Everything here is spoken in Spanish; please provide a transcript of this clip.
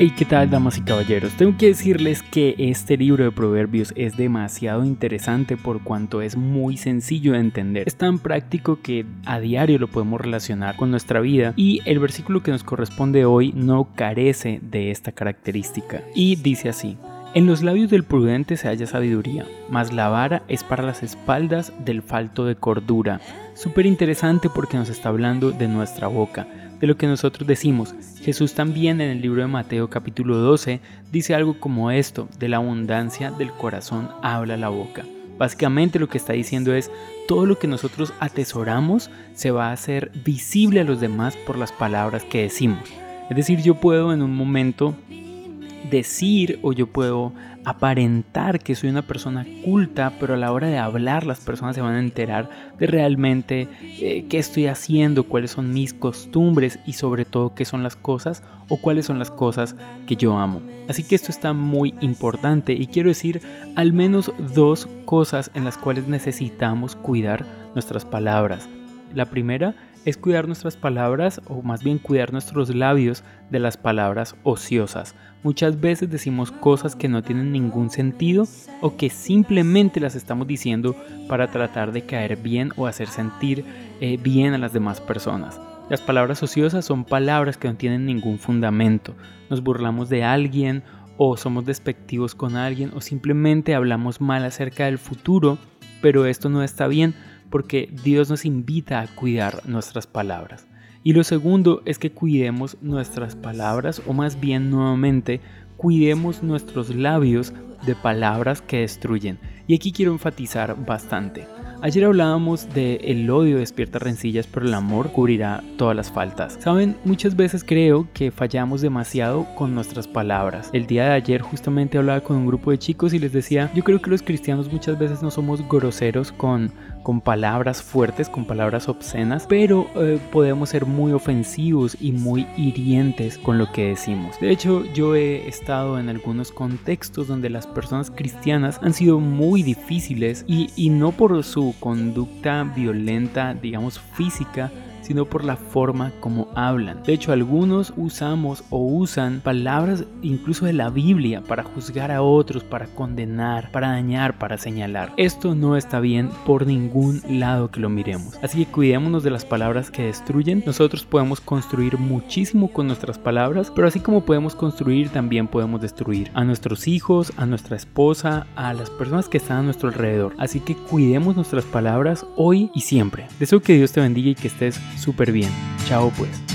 Hey, ¿qué tal, damas y caballeros? Tengo que decirles que este libro de proverbios es demasiado interesante por cuanto es muy sencillo de entender. Es tan práctico que a diario lo podemos relacionar con nuestra vida y el versículo que nos corresponde hoy no carece de esta característica. Y dice así. En los labios del prudente se halla sabiduría, mas la vara es para las espaldas del falto de cordura. Súper interesante porque nos está hablando de nuestra boca de lo que nosotros decimos. Jesús también en el libro de Mateo capítulo 12 dice algo como esto, de la abundancia del corazón habla la boca. Básicamente lo que está diciendo es, todo lo que nosotros atesoramos se va a hacer visible a los demás por las palabras que decimos. Es decir, yo puedo en un momento decir o yo puedo aparentar que soy una persona culta, pero a la hora de hablar las personas se van a enterar de realmente eh, qué estoy haciendo, cuáles son mis costumbres y sobre todo qué son las cosas o cuáles son las cosas que yo amo. Así que esto está muy importante y quiero decir al menos dos cosas en las cuales necesitamos cuidar nuestras palabras. La primera es cuidar nuestras palabras o más bien cuidar nuestros labios de las palabras ociosas. Muchas veces decimos cosas que no tienen ningún sentido o que simplemente las estamos diciendo para tratar de caer bien o hacer sentir eh, bien a las demás personas. Las palabras ociosas son palabras que no tienen ningún fundamento. Nos burlamos de alguien o somos despectivos con alguien o simplemente hablamos mal acerca del futuro, pero esto no está bien porque Dios nos invita a cuidar nuestras palabras. Y lo segundo es que cuidemos nuestras palabras o más bien nuevamente cuidemos nuestros labios de palabras que destruyen. Y aquí quiero enfatizar bastante. Ayer hablábamos de el odio despierta rencillas, pero el amor cubrirá todas las faltas. Saben, muchas veces creo que fallamos demasiado con nuestras palabras. El día de ayer justamente hablaba con un grupo de chicos y les decía, yo creo que los cristianos muchas veces no somos groseros con con palabras fuertes, con palabras obscenas, pero eh, podemos ser muy ofensivos y muy hirientes con lo que decimos. De hecho, yo he estado en algunos contextos donde las personas cristianas han sido muy difíciles y, y no por su conducta violenta, digamos física, sino por la forma como hablan. De hecho, algunos usamos o usan palabras incluso de la Biblia para juzgar a otros, para condenar, para dañar, para señalar. Esto no está bien por ningún lado que lo miremos. Así que cuidémonos de las palabras que destruyen. Nosotros podemos construir muchísimo con nuestras palabras, pero así como podemos construir, también podemos destruir a nuestros hijos, a nuestra esposa, a las personas que están a nuestro alrededor. Así que cuidemos nuestras palabras hoy y siempre. Deseo que Dios te bendiga y que estés súper bien. Chao pues.